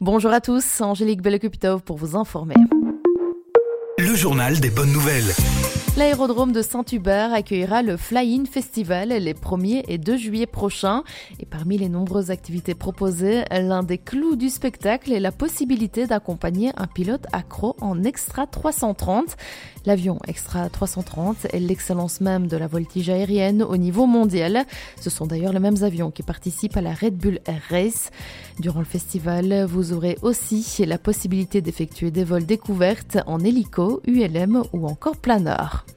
Bonjour à tous, Angélique Belekupitov pour vous informer. Le journal des bonnes nouvelles. L'aérodrome de Saint-Hubert accueillera le Fly-In Festival les 1er et 2 juillet prochains. Et parmi les nombreuses activités proposées, l'un des clous du spectacle est la possibilité d'accompagner un pilote accro en Extra 330. L'avion Extra 330 est l'excellence même de la voltige aérienne au niveau mondial. Ce sont d'ailleurs les mêmes avions qui participent à la Red Bull Air Race. Durant le festival, vous aurez aussi la possibilité d'effectuer des vols découvertes en hélico, ULM ou encore planeur.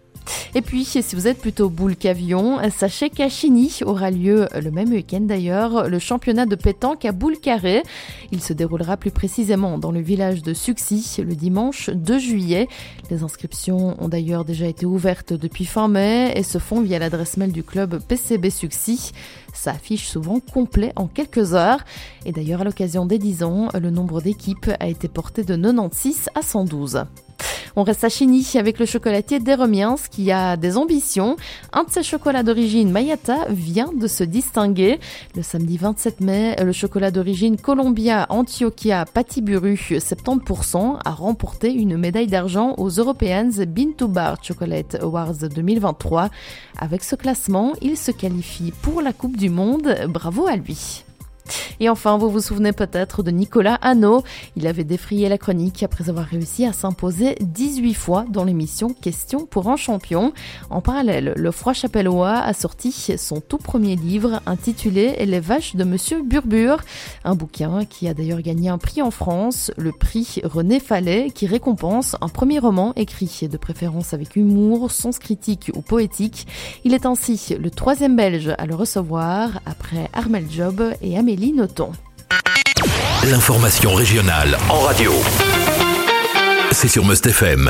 Et puis, si vous êtes plutôt boule qu'avion, sachez qu'à Chigny aura lieu le même week-end d'ailleurs le championnat de pétanque à boule carrée. Il se déroulera plus précisément dans le village de Suxy le dimanche 2 juillet. Les inscriptions ont d'ailleurs déjà été ouvertes depuis fin mai et se font via l'adresse mail du club PCB Suxy. Ça affiche souvent complet en quelques heures. Et d'ailleurs, à l'occasion des 10 ans, le nombre d'équipes a été porté de 96 à 112. On reste à Chigny avec le chocolatier Desremiens qui a des ambitions. Un de ses chocolats d'origine Mayata vient de se distinguer. Le samedi 27 mai, le chocolat d'origine Columbia Antioquia Patiburu 70% a remporté une médaille d'argent aux Europeans Bean to Bar Chocolate Awards 2023. Avec ce classement, il se qualifie pour la Coupe du Monde. Bravo à lui. Et enfin, vous vous souvenez peut-être de Nicolas Hanot. Il avait défrayé la chronique après avoir réussi à s'imposer 18 fois dans l'émission Question pour un champion. En parallèle, le Froid Chapellois a sorti son tout premier livre intitulé Les vaches de Monsieur Burbure, un bouquin qui a d'ailleurs gagné un prix en France, le prix René Fallet, qui récompense un premier roman écrit de préférence avec humour, sens critique ou poétique. Il est ainsi le troisième belge à le recevoir après Armel Job et Amélie L'information régionale en radio. C'est sur Must FM.